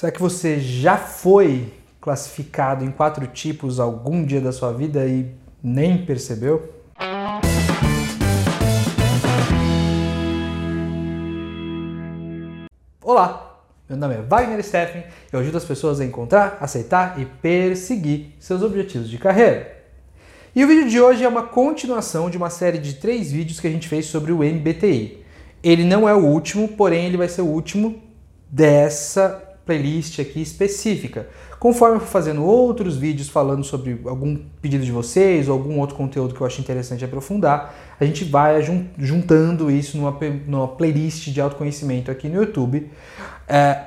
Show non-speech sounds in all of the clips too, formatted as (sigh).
Será que você já foi classificado em quatro tipos algum dia da sua vida e nem percebeu? Olá, meu nome é Wagner Steffen eu ajudo as pessoas a encontrar, aceitar e perseguir seus objetivos de carreira. E o vídeo de hoje é uma continuação de uma série de três vídeos que a gente fez sobre o MBTI. Ele não é o último, porém ele vai ser o último dessa playlist aqui específica. Conforme eu for fazendo outros vídeos falando sobre algum pedido de vocês ou algum outro conteúdo que eu acho interessante aprofundar, a gente vai juntando isso numa, numa playlist de autoconhecimento aqui no YouTube. É,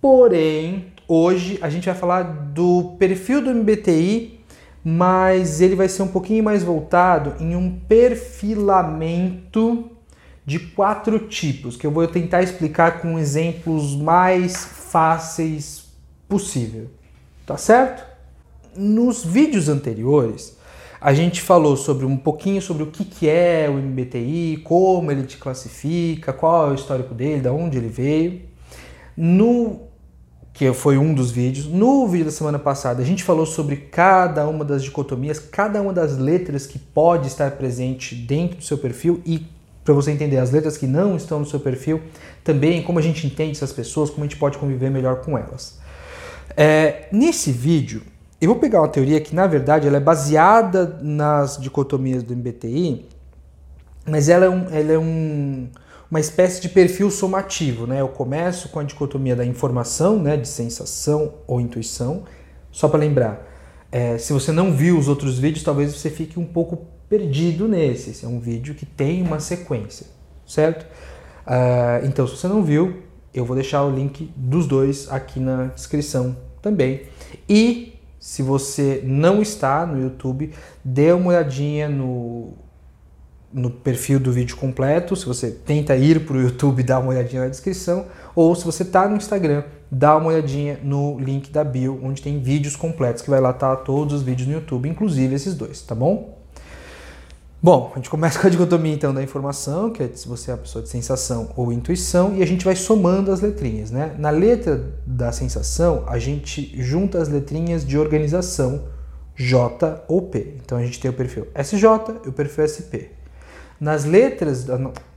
porém, hoje a gente vai falar do perfil do MBTI, mas ele vai ser um pouquinho mais voltado em um perfilamento de quatro tipos, que eu vou tentar explicar com exemplos mais fáceis possível. Tá certo? Nos vídeos anteriores, a gente falou sobre um pouquinho sobre o que, que é o MBTI, como ele te classifica, qual é o histórico dele, de onde ele veio. No que foi um dos vídeos. No vídeo da semana passada, a gente falou sobre cada uma das dicotomias, cada uma das letras que pode estar presente dentro do seu perfil e para você entender as letras que não estão no seu perfil, também como a gente entende essas pessoas, como a gente pode conviver melhor com elas. É, nesse vídeo, eu vou pegar uma teoria que na verdade ela é baseada nas dicotomias do MBTI, mas ela é, um, ela é um, uma espécie de perfil somativo. Né? Eu começo com a dicotomia da informação, né, de sensação ou intuição. Só para lembrar, é, se você não viu os outros vídeos, talvez você fique um pouco perdido nesse. Esse é um vídeo que tem uma sequência, certo? Uh, então, se você não viu, eu vou deixar o link dos dois aqui na descrição também. E se você não está no YouTube, dê uma olhadinha no, no perfil do vídeo completo. Se você tenta ir para o YouTube, dá uma olhadinha na descrição. Ou se você está no Instagram, dá uma olhadinha no link da bio, onde tem vídeos completos, que vai lá estar tá todos os vídeos no YouTube, inclusive esses dois, tá bom? Bom, a gente começa (laughs) com a dicotomia então da informação, que é se você é uma pessoa de sensação ou intuição, e a gente vai somando as letrinhas, né? Na letra da sensação, a gente junta as letrinhas de organização J ou P. Então a gente tem o perfil SJ e o perfil SP. Nas letras,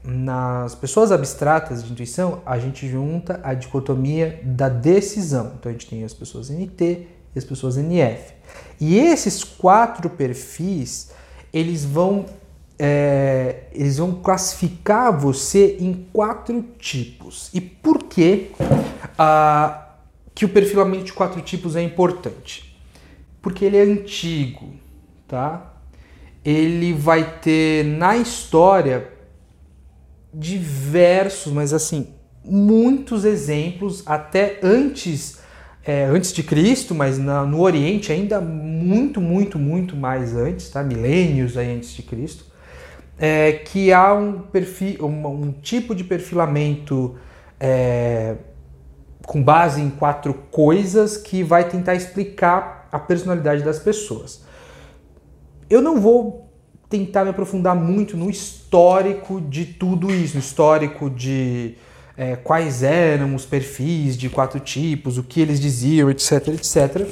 nas pessoas abstratas de intuição, a gente junta a dicotomia da decisão. Então a gente tem as pessoas NT e as pessoas NF. E esses quatro perfis eles vão é, eles vão classificar você em quatro tipos. E por que ah, que o perfilamento de quatro tipos é importante? Porque ele é antigo, tá? Ele vai ter na história diversos, mas assim, muitos exemplos até antes é, antes de Cristo, mas na, no Oriente ainda muito, muito, muito mais antes, tá? milênios aí antes de Cristo, é, que há um, perfil, um, um tipo de perfilamento é, com base em quatro coisas que vai tentar explicar a personalidade das pessoas. Eu não vou tentar me aprofundar muito no histórico de tudo isso, no histórico de é, quais eram os perfis de quatro tipos, o que eles diziam, etc, etc.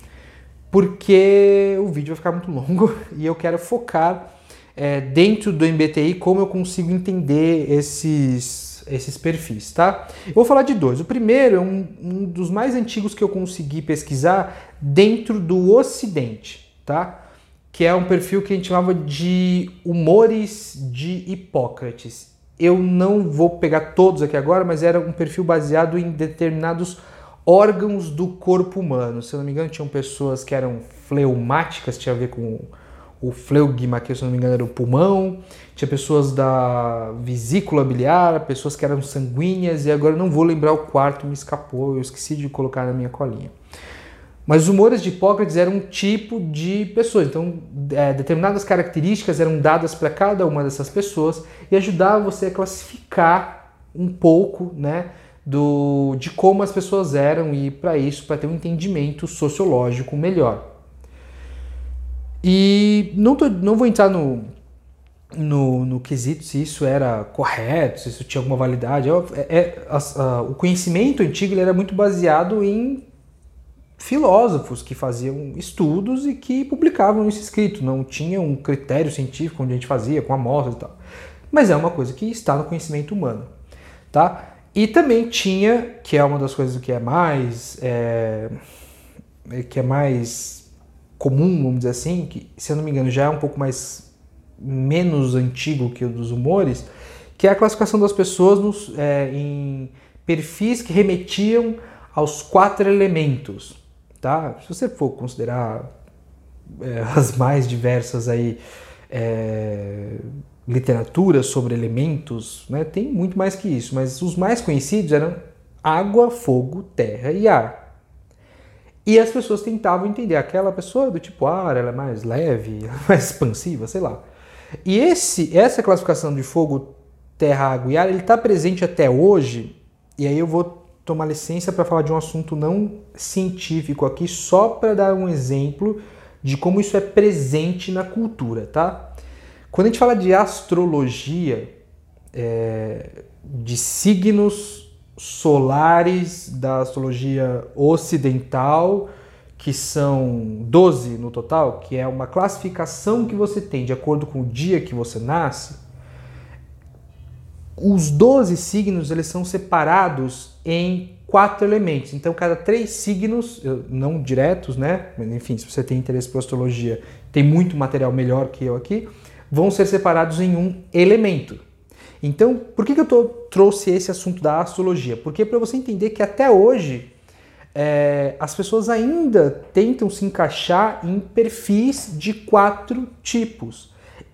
(clears throat) Porque o vídeo vai ficar muito longo (laughs) e eu quero focar é, dentro do MBTI como eu consigo entender esses, esses perfis, tá? Eu vou falar de dois. O primeiro é um, um dos mais antigos que eu consegui pesquisar dentro do Ocidente, tá? Que é um perfil que a gente chamava de humores de Hipócrates. Eu não vou pegar todos aqui agora, mas era um perfil baseado em determinados órgãos do corpo humano. Se eu não me engano, tinham pessoas que eram fleumáticas, tinha a ver com o fleugma, que se eu não me engano era o pulmão, tinha pessoas da vesícula biliar, pessoas que eram sanguíneas, e agora não vou lembrar o quarto, me escapou, eu esqueci de colocar na minha colinha. Mas os humores de Hipócrates eram um tipo de pessoas, então é, determinadas características eram dadas para cada uma dessas pessoas e ajudava você a classificar um pouco, né, do, de como as pessoas eram e para isso para ter um entendimento sociológico melhor. E não, tô, não vou entrar no, no, no quesito se isso era correto, se isso tinha alguma validade. É, é, a, o conhecimento antigo era muito baseado em filósofos que faziam estudos e que publicavam isso escrito. Não tinha um critério científico onde a gente fazia com amostras e tal. Mas é uma coisa que está no conhecimento humano, tá? E também tinha, que é uma das coisas que é mais é, que é mais comum, vamos dizer assim, que se eu não me engano já é um pouco mais menos antigo que o dos humores, que é a classificação das pessoas nos, é, em perfis que remetiam aos quatro elementos, tá? Se você for considerar é, (laughs) as mais diversas aí é, literaturas sobre elementos, né, tem muito mais que isso, mas os mais conhecidos eram água, fogo, terra e ar. E as pessoas tentavam entender aquela pessoa do tipo ar, ela é mais leve, (laughs) mais expansiva, sei lá. E esse, essa classificação de fogo, terra, água e ar, ele está presente até hoje. E aí eu vou tomar licença para falar de um assunto não científico aqui, só para dar um exemplo de como isso é presente na cultura, tá? Quando a gente fala de astrologia, é, de signos solares da astrologia ocidental, que são 12 no total, que é uma classificação que você tem de acordo com o dia que você nasce, os 12 signos eles são separados em quatro elementos. Então, cada três signos, não diretos, né? Enfim, se você tem interesse por astrologia, tem muito material melhor que eu aqui, vão ser separados em um elemento. Então, por que, que eu tô, trouxe esse assunto da astrologia? Porque para você entender que até hoje é, as pessoas ainda tentam se encaixar em perfis de quatro tipos.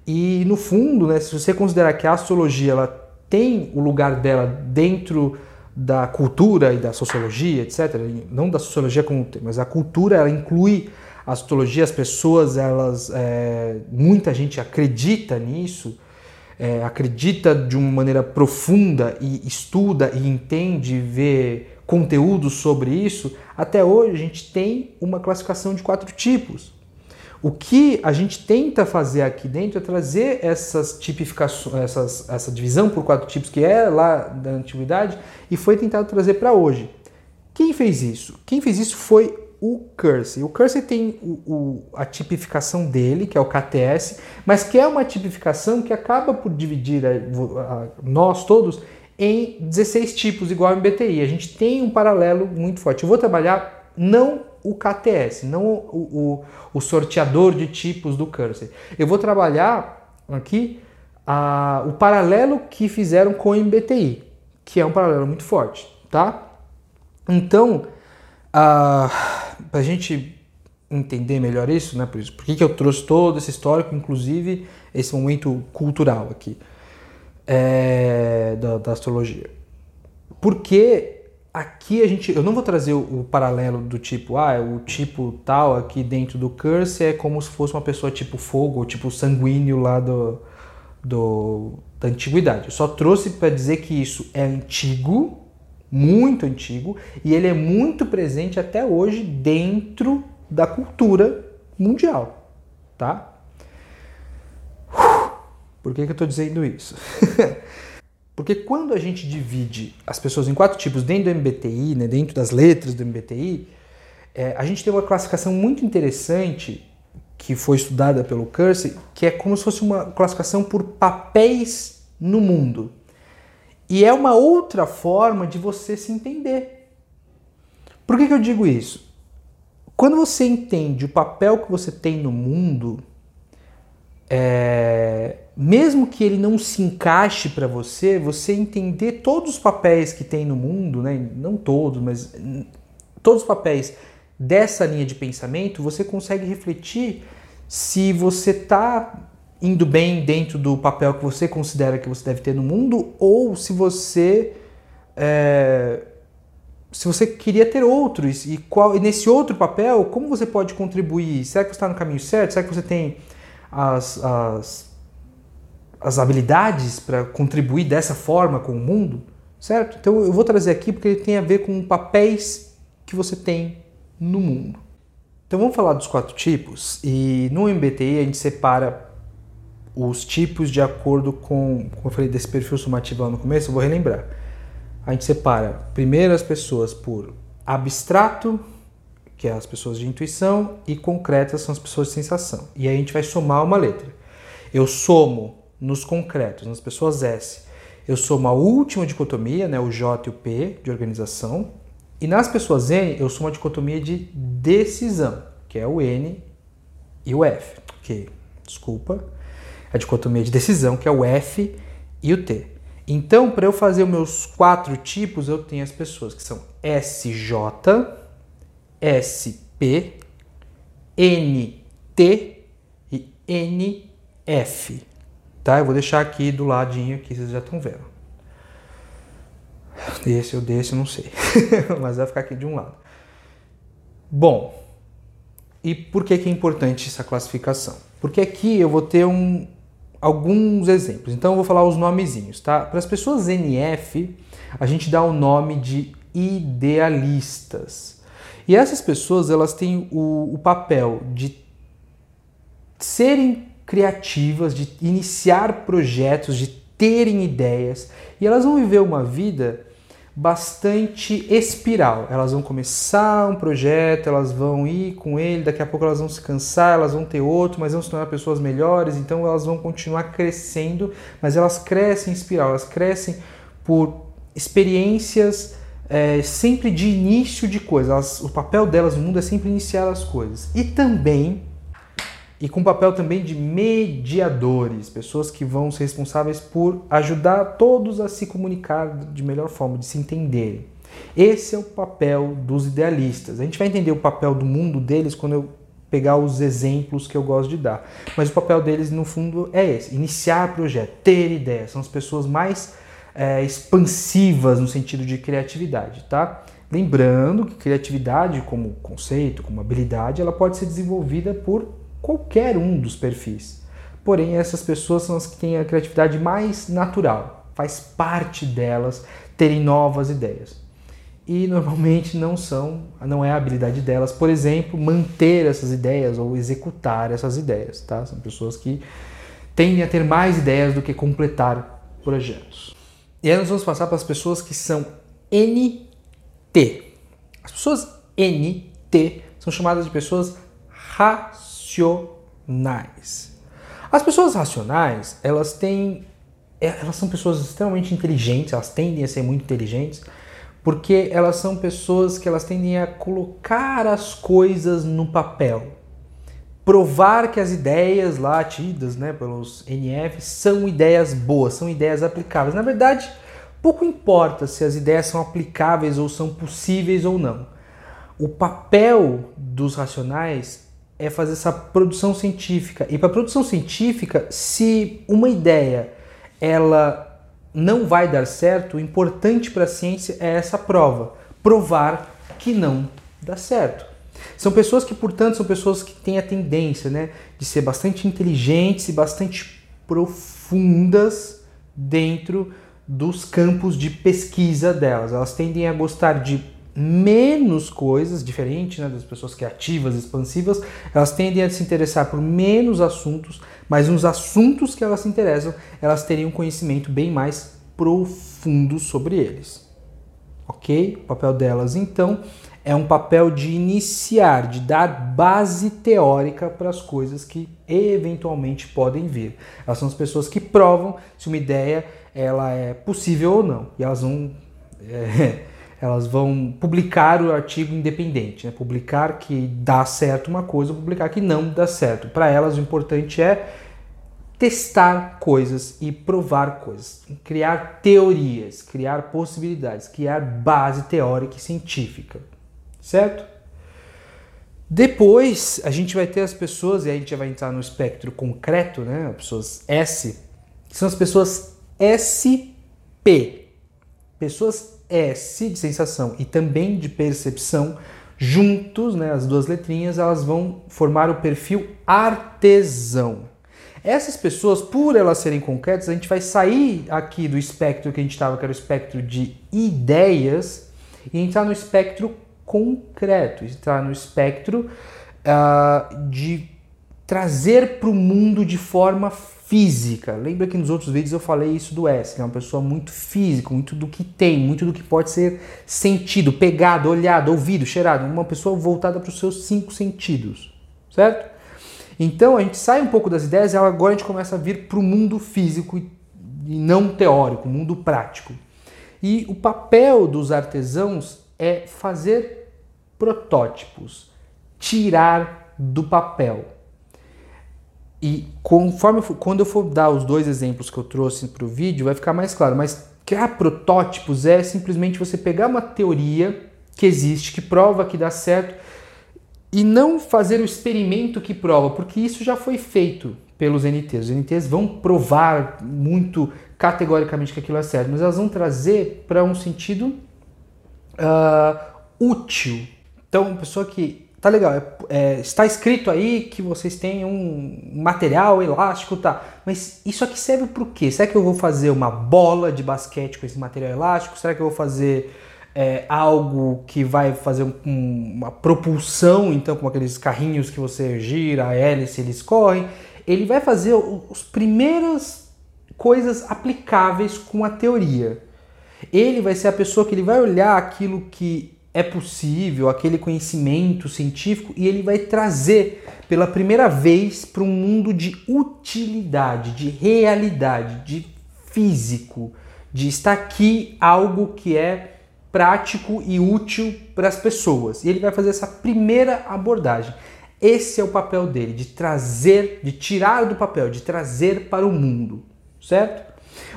E no fundo, né, se você considerar que a astrologia ela tem o lugar dela dentro da cultura e da sociologia, etc., não da sociologia como mas a cultura ela inclui a astrologia, as pessoas, elas, é, muita gente acredita nisso, é, acredita de uma maneira profunda e estuda e entende, vê conteúdo sobre isso, até hoje a gente tem uma classificação de quatro tipos. O que a gente tenta fazer aqui dentro é trazer essas tipificações, essas, essa divisão por quatro tipos que é lá da antiguidade e foi tentado trazer para hoje. Quem fez isso? Quem fez isso foi o Cursey. O Cursey tem o, o, a tipificação dele, que é o KTS, mas que é uma tipificação que acaba por dividir a, a, nós todos em 16 tipos, igual ao MBTI. A gente tem um paralelo muito forte. Eu vou trabalhar não o KTS, não o, o, o sorteador de tipos do Cursor. Eu vou trabalhar aqui a, o paralelo que fizeram com o MBTI, que é um paralelo muito forte, tá? Então, para a gente entender melhor isso, né, por isso, por que, que eu trouxe todo esse histórico, inclusive esse momento cultural aqui é, da, da, astrologia. Porque aqui a gente, eu não vou trazer o, o, paralelo do tipo, ah, o tipo tal aqui dentro do curse é como se fosse uma pessoa tipo fogo, ou tipo sanguíneo lá do, do da antiguidade. Eu só trouxe para dizer que isso é antigo, muito antigo, e ele é muito presente até hoje dentro da cultura mundial, tá? Por que, que eu estou dizendo isso? (laughs) Porque quando a gente divide as pessoas em quatro tipos dentro do MBTI, né, dentro das letras do MBTI, é, a gente tem uma classificação muito interessante que foi estudada pelo Cursey, que é como se fosse uma classificação por papéis no mundo. E é uma outra forma de você se entender. Por que, que eu digo isso? Quando você entende o papel que você tem no mundo, é, mesmo que ele não se encaixe para você, você entender todos os papéis que tem no mundo, né? não todos, mas todos os papéis dessa linha de pensamento, você consegue refletir se você está indo bem dentro do papel que você considera que você deve ter no mundo ou se você é, se você queria ter outros e qual e nesse outro papel como você pode contribuir será que você está no caminho certo será que você tem as, as, as habilidades para contribuir dessa forma com o mundo, certo? Então eu vou trazer aqui porque ele tem a ver com papéis que você tem no mundo. Então vamos falar dos quatro tipos e no MBTI a gente separa os tipos de acordo com, como eu falei desse perfil somativo lá no começo, eu vou relembrar. A gente separa primeiro as pessoas por abstrato, que é as pessoas de intuição, e concretas são as pessoas de sensação. E aí a gente vai somar uma letra. Eu somo nos concretos, nas pessoas S, eu somo a última dicotomia, né, o J e o P de organização, e nas pessoas N eu somo a dicotomia de decisão, que é o N e o F. Ok, desculpa. A dicotomia de decisão, que é o F e o T. Então, para eu fazer os meus quatro tipos, eu tenho as pessoas que são SJ, SP, NT e NF. Tá? Eu vou deixar aqui do ladinho que vocês já estão vendo. Desse ou desse, não sei. (laughs) Mas vai ficar aqui de um lado. Bom, e por que, que é importante essa classificação? Porque aqui eu vou ter um, alguns exemplos. Então eu vou falar os nomezinhos, tá? Para as pessoas NF, a gente dá o nome de idealistas. E essas pessoas, elas têm o, o papel de serem criativas, de iniciar projetos, de terem ideias, e elas vão viver uma vida bastante espiral. Elas vão começar um projeto, elas vão ir com ele, daqui a pouco elas vão se cansar, elas vão ter outro, mas vão se tornar pessoas melhores, então elas vão continuar crescendo, mas elas crescem em espiral, elas crescem por experiências é, sempre de início de coisas. Elas, o papel delas no mundo é sempre iniciar as coisas. E também e com papel também de mediadores, pessoas que vão ser responsáveis por ajudar todos a se comunicar de melhor forma, de se entenderem. Esse é o papel dos idealistas. A gente vai entender o papel do mundo deles quando eu pegar os exemplos que eu gosto de dar. Mas o papel deles, no fundo, é esse: iniciar projeto, ter ideias. São as pessoas mais é, expansivas no sentido de criatividade, tá? Lembrando que criatividade, como conceito, como habilidade, ela pode ser desenvolvida por qualquer um dos perfis. Porém, essas pessoas são as que têm a criatividade mais natural, faz parte delas terem novas ideias. E normalmente não são, não é a habilidade delas, por exemplo, manter essas ideias ou executar essas ideias, tá? São pessoas que tendem a ter mais ideias do que completar projetos. E aí nós vamos passar para as pessoas que são NT. As pessoas NT são chamadas de pessoas racionais racionais. As pessoas racionais, elas têm é, elas são pessoas extremamente inteligentes, elas tendem a ser muito inteligentes, porque elas são pessoas que elas tendem a colocar as coisas no papel. Provar que as ideias lá tidas né, pelos NF são ideias boas, são ideias aplicáveis. Na verdade, pouco importa se as ideias são aplicáveis ou são possíveis ou não. O papel dos racionais é fazer essa produção científica. E para produção científica, se uma ideia ela não vai dar certo, o importante para a ciência é essa prova, provar que não dá certo. São pessoas que, portanto, são pessoas que têm a tendência, né, de ser bastante inteligentes e bastante profundas dentro dos campos de pesquisa delas. Elas tendem a gostar de menos coisas, diferente né, das pessoas criativas, expansivas, elas tendem a se interessar por menos assuntos, mas nos assuntos que elas se interessam, elas teriam um conhecimento bem mais profundo sobre eles. Ok? O papel delas, então, é um papel de iniciar, de dar base teórica para as coisas que eventualmente podem vir. Elas são as pessoas que provam se uma ideia ela é possível ou não. E elas vão. (laughs) É, elas vão publicar o artigo independente, né? publicar que dá certo uma coisa, publicar que não dá certo. Para elas o importante é testar coisas e provar coisas, criar teorias, criar possibilidades, criar base teórica e científica, certo? Depois a gente vai ter as pessoas, e aí a gente vai entrar no espectro concreto, né? As pessoas S, que são as pessoas SP, pessoas S de sensação e também de percepção, juntos, né, as duas letrinhas, elas vão formar o perfil artesão. Essas pessoas, por elas serem concretas, a gente vai sair aqui do espectro que a gente estava, que era o espectro de ideias, e entrar no espectro concreto, entrar no espectro uh, de trazer para o mundo de forma física. Lembra que nos outros vídeos eu falei isso do S, que é uma pessoa muito física, muito do que tem, muito do que pode ser sentido, pegado, olhado, ouvido, cheirado. Uma pessoa voltada para os seus cinco sentidos, certo? Então a gente sai um pouco das ideias e agora a gente começa a vir para o mundo físico e não teórico, mundo prático. E o papel dos artesãos é fazer protótipos, tirar do papel. E conforme quando eu for dar os dois exemplos que eu trouxe para o vídeo, vai ficar mais claro. Mas criar protótipos é simplesmente você pegar uma teoria que existe, que prova que dá certo, e não fazer o experimento que prova, porque isso já foi feito pelos NTs. Os NTs vão provar muito categoricamente que aquilo é certo, mas elas vão trazer para um sentido uh, útil. Então, pessoa que tá legal, é, é, está escrito aí que vocês têm um material elástico, tá? Mas isso aqui serve para o quê? Será que eu vou fazer uma bola de basquete com esse material elástico? Será que eu vou fazer é, algo que vai fazer um, uma propulsão, então, com aqueles carrinhos que você gira, a hélice, eles correm? Ele vai fazer os primeiras coisas aplicáveis com a teoria. Ele vai ser a pessoa que ele vai olhar aquilo que é possível, aquele conhecimento científico, e ele vai trazer pela primeira vez para um mundo de utilidade, de realidade, de físico, de estar aqui algo que é prático e útil para as pessoas. E ele vai fazer essa primeira abordagem. Esse é o papel dele, de trazer, de tirar do papel, de trazer para o mundo, certo?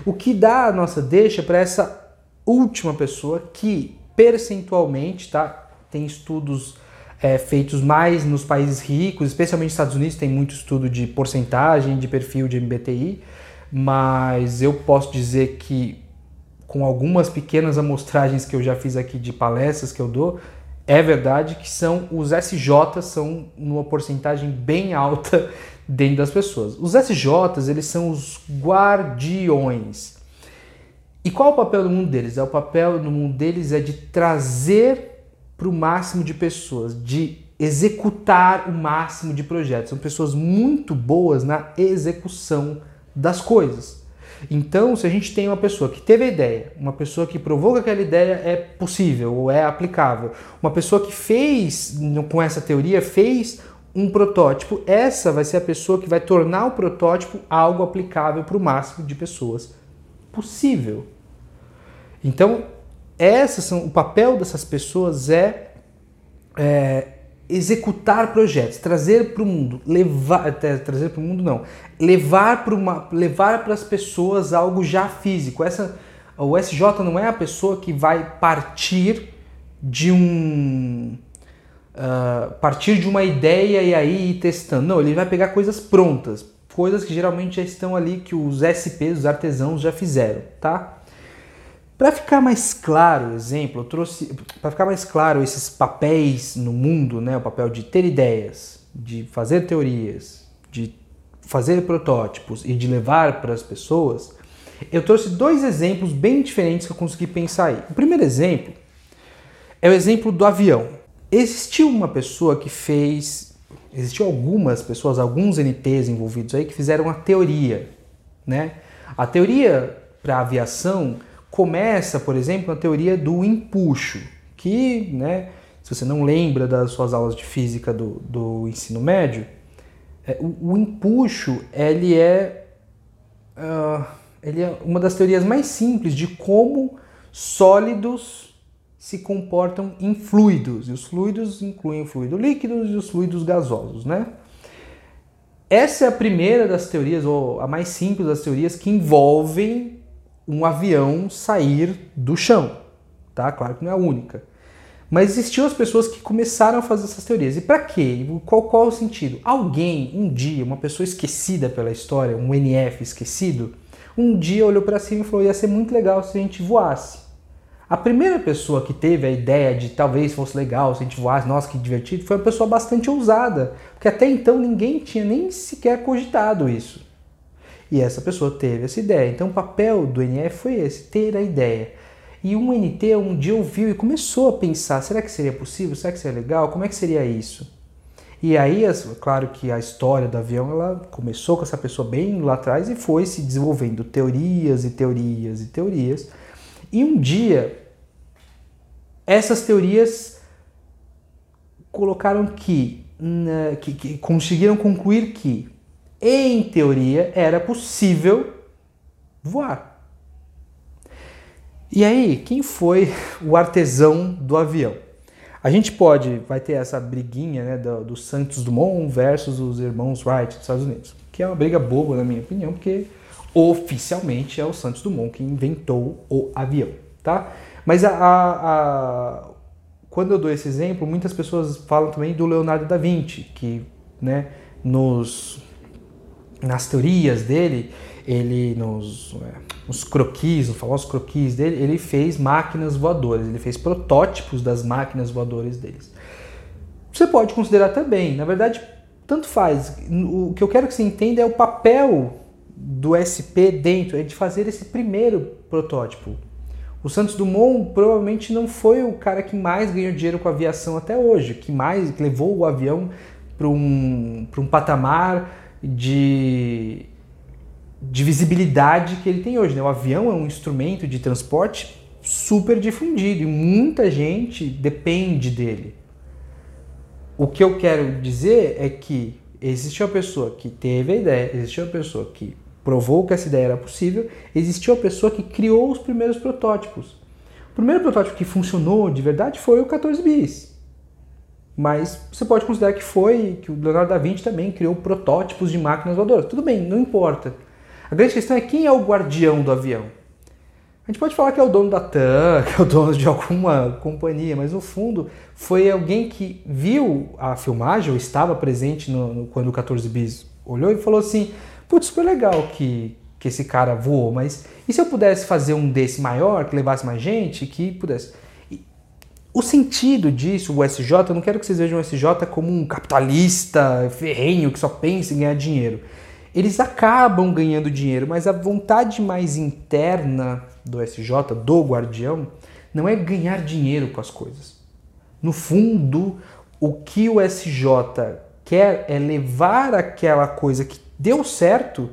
O que dá a nossa deixa para essa última pessoa que percentualmente, tá? Tem estudos é, feitos mais nos países ricos, especialmente nos Estados Unidos, tem muito estudo de porcentagem de perfil de MBTI, mas eu posso dizer que com algumas pequenas amostragens que eu já fiz aqui de palestras que eu dou, é verdade que são os SJ são numa porcentagem bem alta (laughs) dentro das pessoas. Os SJs, eles são os guardiões e qual é o papel do mundo deles? É o papel no mundo deles é de trazer para o máximo de pessoas, de executar o máximo de projetos. São pessoas muito boas na execução das coisas. Então, se a gente tem uma pessoa que teve a ideia, uma pessoa que provou que aquela ideia é possível ou é aplicável, uma pessoa que fez com essa teoria, fez um protótipo, essa vai ser a pessoa que vai tornar o protótipo algo aplicável para o máximo de pessoas possível. Então, essas são, o papel dessas pessoas é, é executar projetos, trazer para o mundo, levar, trazer para o mundo não, levar para uma, levar para as pessoas algo já físico. Essa, o SJ não é a pessoa que vai partir de um uh, partir de uma ideia e aí ir testando. Não, ele vai pegar coisas prontas, coisas que geralmente já estão ali que os SPs, os artesãos já fizeram, tá? Para ficar mais claro, exemplo, eu trouxe para ficar mais claro esses papéis no mundo, né, o papel de ter ideias, de fazer teorias, de fazer protótipos e de levar para as pessoas, eu trouxe dois exemplos bem diferentes que eu consegui pensar aí. O primeiro exemplo é o exemplo do avião. Existiu uma pessoa que fez Existiam algumas pessoas, alguns NTs envolvidos aí que fizeram a teoria, né? A teoria para aviação começa, por exemplo, na teoria do empuxo, que, né, se você não lembra das suas aulas de física do, do ensino médio, é, o, o, empuxo ele é, uh, ele é uma das teorias mais simples de como sólidos se comportam em fluidos, e os fluidos incluem fluidos líquidos e os fluidos gasosos, né? Essa é a primeira das teorias, ou a mais simples das teorias, que envolvem um avião sair do chão, tá? Claro que não é a única. Mas existiam as pessoas que começaram a fazer essas teorias. E para quê? Qual, qual o sentido? Alguém, um dia, uma pessoa esquecida pela história, um NF esquecido, um dia olhou para cima e falou: ia ser muito legal se a gente voasse. A primeira pessoa que teve a ideia de talvez fosse legal se a gente voasse, nossa, que divertido, foi uma pessoa bastante ousada, porque até então ninguém tinha nem sequer cogitado isso. E essa pessoa teve essa ideia. Então o papel do NF foi esse, ter a ideia. E um NT um dia ouviu e começou a pensar: será que seria possível? Será que seria legal? Como é que seria isso? E aí, claro que a história do avião ela começou com essa pessoa bem lá atrás e foi se desenvolvendo teorias e teorias e teorias. E um dia, essas teorias colocaram que, que, que conseguiram concluir que, em teoria, era possível voar. E aí, quem foi o artesão do avião? A gente pode, vai ter essa briguinha né, do, do Santos Dumont versus os irmãos Wright dos Estados Unidos, que é uma briga boba na minha opinião, porque oficialmente é o Santos Dumont que inventou o avião, tá? Mas a, a, a, quando eu dou esse exemplo, muitas pessoas falam também do Leonardo da Vinci, que né, nos, nas teorias dele, ele nos, é, nos croquis, nos famosos croquis dele, ele fez máquinas voadoras, ele fez protótipos das máquinas voadoras deles. Você pode considerar também, na verdade, tanto faz. O que eu quero que você entenda é o papel do SP dentro, é de fazer esse primeiro protótipo. O Santos Dumont provavelmente não foi o cara que mais ganhou dinheiro com a aviação até hoje, que mais que levou o avião para um, um patamar de de visibilidade que ele tem hoje. Né? O avião é um instrumento de transporte super difundido e muita gente depende dele. O que eu quero dizer é que existe uma pessoa que teve a ideia, existe uma pessoa que provou que essa ideia era possível, existiu uma pessoa que criou os primeiros protótipos. O primeiro protótipo que funcionou de verdade foi o 14 bis. Mas você pode considerar que foi que o Leonardo da Vinci também criou protótipos de máquinas voadoras. Tudo bem, não importa. A grande questão é quem é o guardião do avião. A gente pode falar que é o dono da TAM, (laughs) que é o dono de alguma companhia, mas no fundo foi alguém que viu a filmagem ou estava presente no, no, quando o 14 bis olhou e falou assim: Putz, super legal que, que esse cara voou, mas e se eu pudesse fazer um desse maior, que levasse mais gente, que pudesse. O sentido disso, o SJ, eu não quero que vocês vejam o SJ como um capitalista ferrenho que só pensa em ganhar dinheiro eles acabam ganhando dinheiro, mas a vontade mais interna do SJ, do guardião, não é ganhar dinheiro com as coisas. No fundo, o que o SJ quer é levar aquela coisa que deu certo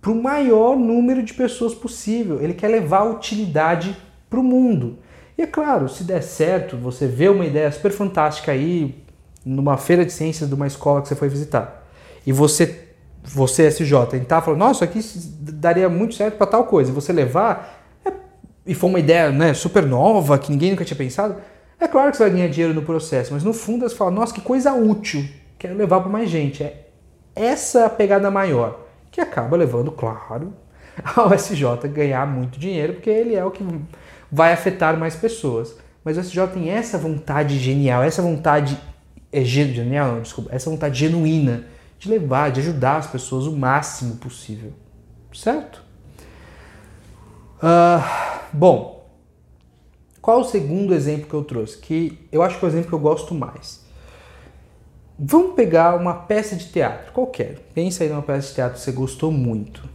para o maior número de pessoas possível. Ele quer levar a utilidade para o mundo. E é claro, se der certo, você vê uma ideia super fantástica aí numa feira de ciências de uma escola que você foi visitar, e você você, SJ, tentar falar, nossa, aqui daria muito certo para tal coisa, e você levar, é, e for uma ideia né, super nova, que ninguém nunca tinha pensado, é claro que você vai ganhar dinheiro no processo, mas no fundo você fala, nossa, que coisa útil, quero levar para mais gente. É essa a pegada maior, que acaba levando, claro, (laughs) ao SJ ganhar muito dinheiro, porque ele é o que vai afetar mais pessoas. Mas o SJ tem essa vontade genial, essa vontade. É genial, não, desculpa, essa vontade genuína de levar, de ajudar as pessoas o máximo possível. Certo? Uh, bom, qual o segundo exemplo que eu trouxe? Que eu acho que é o exemplo que eu gosto mais. Vamos pegar uma peça de teatro, qualquer. Pensa aí numa peça de teatro que você gostou muito.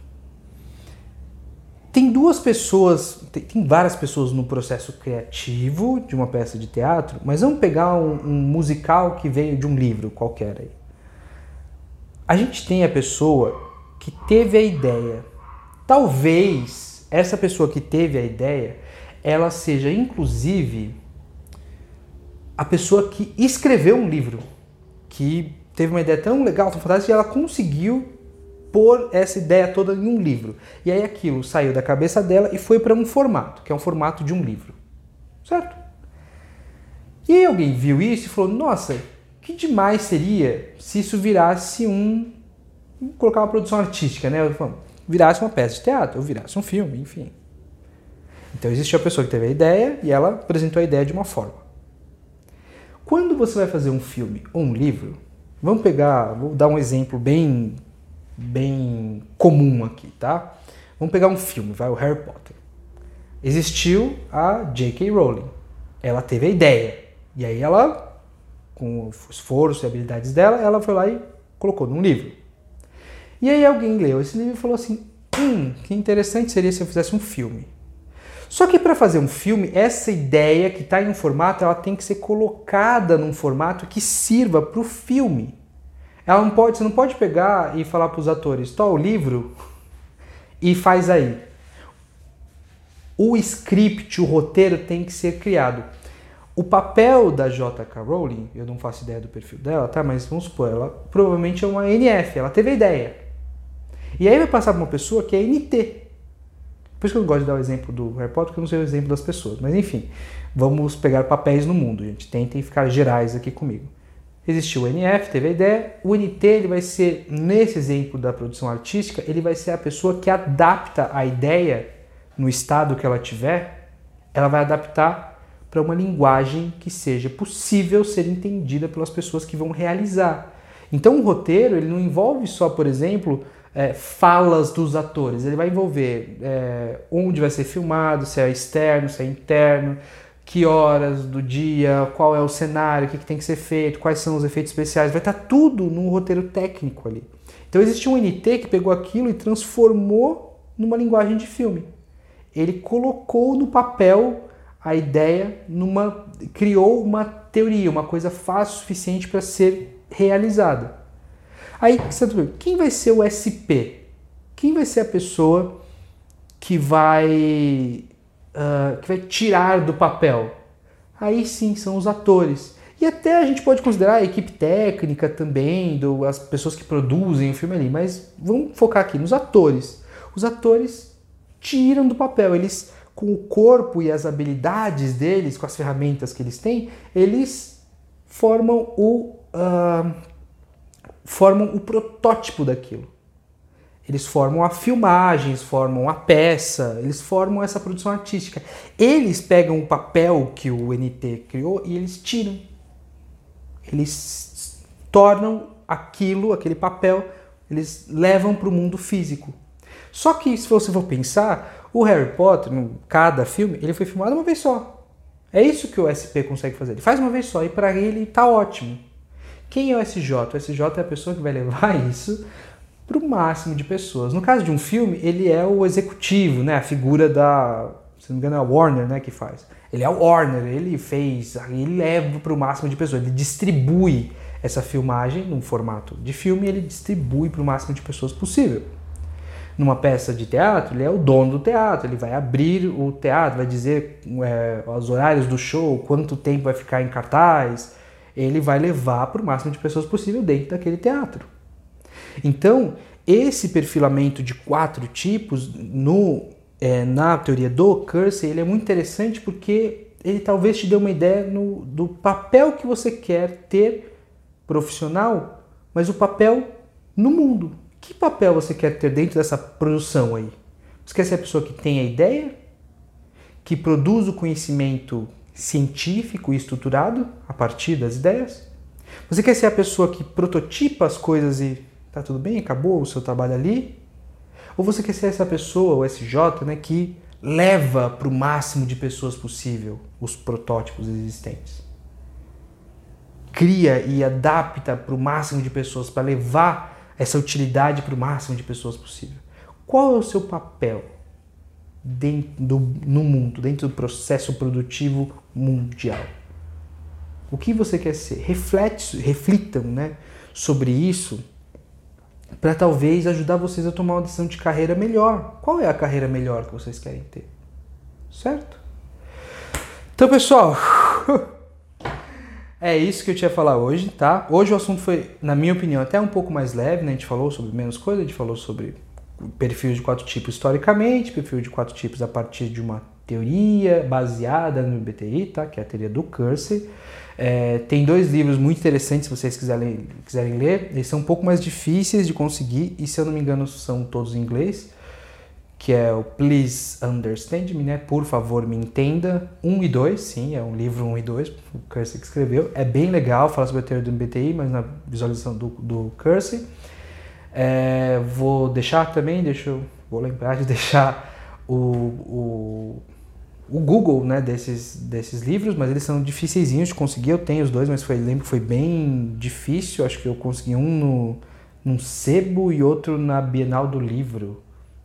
Tem duas pessoas, tem, tem várias pessoas no processo criativo de uma peça de teatro, mas vamos pegar um, um musical que veio de um livro qualquer aí a gente tem a pessoa que teve a ideia. Talvez essa pessoa que teve a ideia, ela seja inclusive a pessoa que escreveu um livro, que teve uma ideia tão legal, tão fantástica, e ela conseguiu pôr essa ideia toda em um livro. E aí aquilo saiu da cabeça dela e foi para um formato, que é um formato de um livro. Certo? E aí alguém viu isso e falou: "Nossa, que demais seria se isso virasse um. Vamos colocar uma produção artística, né? Virasse uma peça de teatro, ou virasse um filme, enfim. Então existe a pessoa que teve a ideia e ela apresentou a ideia de uma forma. Quando você vai fazer um filme ou um livro, vamos pegar, vou dar um exemplo bem, bem comum aqui, tá? Vamos pegar um filme, vai o Harry Potter. Existiu a J.K. Rowling. Ela teve a ideia e aí ela com o esforço e habilidades dela, ela foi lá e colocou num livro. E aí alguém leu esse livro e falou assim: hum, que interessante seria se eu fizesse um filme. Só que para fazer um filme, essa ideia que está em um formato, ela tem que ser colocada num formato que sirva para o filme. Ela não pode, você não pode pegar e falar para os atores, toma o livro e faz aí. O script, o roteiro tem que ser criado. O papel da J.K. Rowling, eu não faço ideia do perfil dela, tá? Mas vamos supor, ela provavelmente é uma NF, ela teve a ideia. E aí vai passar para uma pessoa que é NT. Por isso que eu não gosto de dar o exemplo do Harry Potter, porque eu não sei o exemplo das pessoas. Mas enfim, vamos pegar papéis no mundo, gente. Tentem ficar gerais aqui comigo. Existiu o NF, teve a ideia. O NT ele vai ser, nesse exemplo da produção artística, ele vai ser a pessoa que adapta a ideia no estado que ela tiver, ela vai adaptar para uma linguagem que seja possível ser entendida pelas pessoas que vão realizar. Então o roteiro ele não envolve só, por exemplo, é, falas dos atores. Ele vai envolver é, onde vai ser filmado, se é externo, se é interno, que horas do dia, qual é o cenário, o que, que tem que ser feito, quais são os efeitos especiais. Vai estar tudo num roteiro técnico ali. Então existe um NT que pegou aquilo e transformou numa linguagem de filme. Ele colocou no papel a ideia numa criou uma teoria, uma coisa fácil o suficiente para ser realizada. Aí você tá quem vai ser o SP? Quem vai ser a pessoa que vai, uh, que vai tirar do papel? Aí sim são os atores. E até a gente pode considerar a equipe técnica também, do, as pessoas que produzem o filme ali, mas vamos focar aqui nos atores. Os atores tiram do papel, eles com o corpo e as habilidades deles, com as ferramentas que eles têm, eles formam o uh, formam o protótipo daquilo. Eles formam a filmagem, eles formam a peça, eles formam essa produção artística. Eles pegam o papel que o NT criou e eles tiram. Eles tornam aquilo, aquele papel, eles levam para o mundo físico. Só que se você for pensar, o Harry Potter, cada filme, ele foi filmado uma vez só. É isso que o SP consegue fazer. Ele faz uma vez só e para ele está ótimo. Quem é o SJ? O SJ é a pessoa que vai levar (laughs) isso para o máximo de pessoas. No caso de um filme, ele é o executivo, né? A figura da, se não me engano, é a Warner, né, que faz. Ele é o Warner, ele fez, ele leva para o máximo de pessoas, ele distribui essa filmagem num formato de filme, ele distribui para o máximo de pessoas possível. Numa peça de teatro, ele é o dono do teatro, ele vai abrir o teatro, vai dizer é, os horários do show, quanto tempo vai ficar em cartaz, ele vai levar para o máximo de pessoas possível dentro daquele teatro. Então, esse perfilamento de quatro tipos no, é, na teoria do Kersey, ele é muito interessante porque ele talvez te dê uma ideia no, do papel que você quer ter profissional, mas o papel no mundo. Que papel você quer ter dentro dessa produção aí? Você quer ser a pessoa que tem a ideia, que produz o conhecimento científico e estruturado a partir das ideias? Você quer ser a pessoa que prototipa as coisas e tá tudo bem, acabou o seu trabalho ali? Ou você quer ser essa pessoa, o SJ, né, que leva para o máximo de pessoas possível os protótipos existentes? Cria e adapta para o máximo de pessoas, para levar essa utilidade para o máximo de pessoas possível. Qual é o seu papel? dentro do, no mundo, dentro do processo produtivo mundial. O que você quer ser? Reflete, reflitam né, sobre isso para talvez ajudar vocês a tomar uma decisão de carreira melhor. Qual é a carreira melhor que vocês querem ter? Certo? Então, pessoal, (laughs) é isso que eu tinha a falar hoje, tá? Hoje o assunto foi, na minha opinião, até um pouco mais leve, né? A gente falou sobre menos coisa, a gente falou sobre perfil de quatro tipos historicamente, perfil de quatro tipos a partir de uma teoria baseada no BTI, tá? que é a teoria do Kersey. É, tem dois livros muito interessantes se vocês quiserem, quiserem ler. Eles são um pouco mais difíceis de conseguir e, se eu não me engano, são todos em inglês. Que é o Please Understand Me, né? Por favor, me entenda. 1 um e 2, sim, é um livro 1 um e 2, o Kersey que escreveu. É bem legal falar sobre a teoria do BTI, mas na visualização do, do Kersey. É, vou deixar também, deixa eu, vou lembrar de (laughs) deixar o, o, o, Google né, desses, desses livros, mas eles são difíceis de conseguir. Eu tenho os dois, mas foi, lembro que foi bem difícil. Acho que eu consegui um no, num sebo e outro na Bienal do Livro,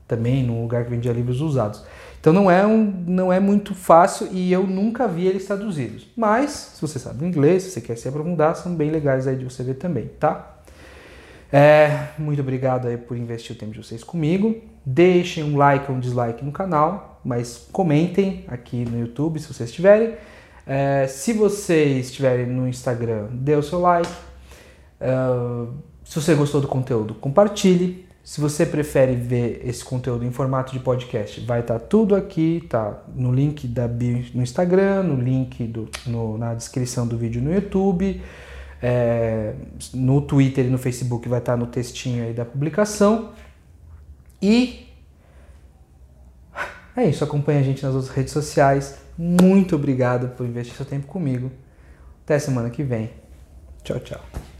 também, num lugar que vendia livros usados. Então não é, um, não é muito fácil e eu nunca vi eles traduzidos. Mas, se você sabe inglês, se você quer se aprofundar, são bem legais aí de você ver também, tá? É, muito obrigado aí por investir o tempo de vocês comigo. Deixem um like ou um dislike no canal, mas comentem aqui no YouTube se vocês tiverem. É, se vocês estiverem no Instagram, dê o seu like. Uh, se você gostou do conteúdo, compartilhe. Se você prefere ver esse conteúdo em formato de podcast, vai estar tá tudo aqui, tá no link da bio no Instagram, no link do, no, na descrição do vídeo no YouTube, é, no Twitter e no Facebook vai estar tá no textinho aí da publicação. E é isso, acompanhe a gente nas outras redes sociais. Muito obrigado por investir seu tempo comigo. Até semana que vem. Tchau, tchau.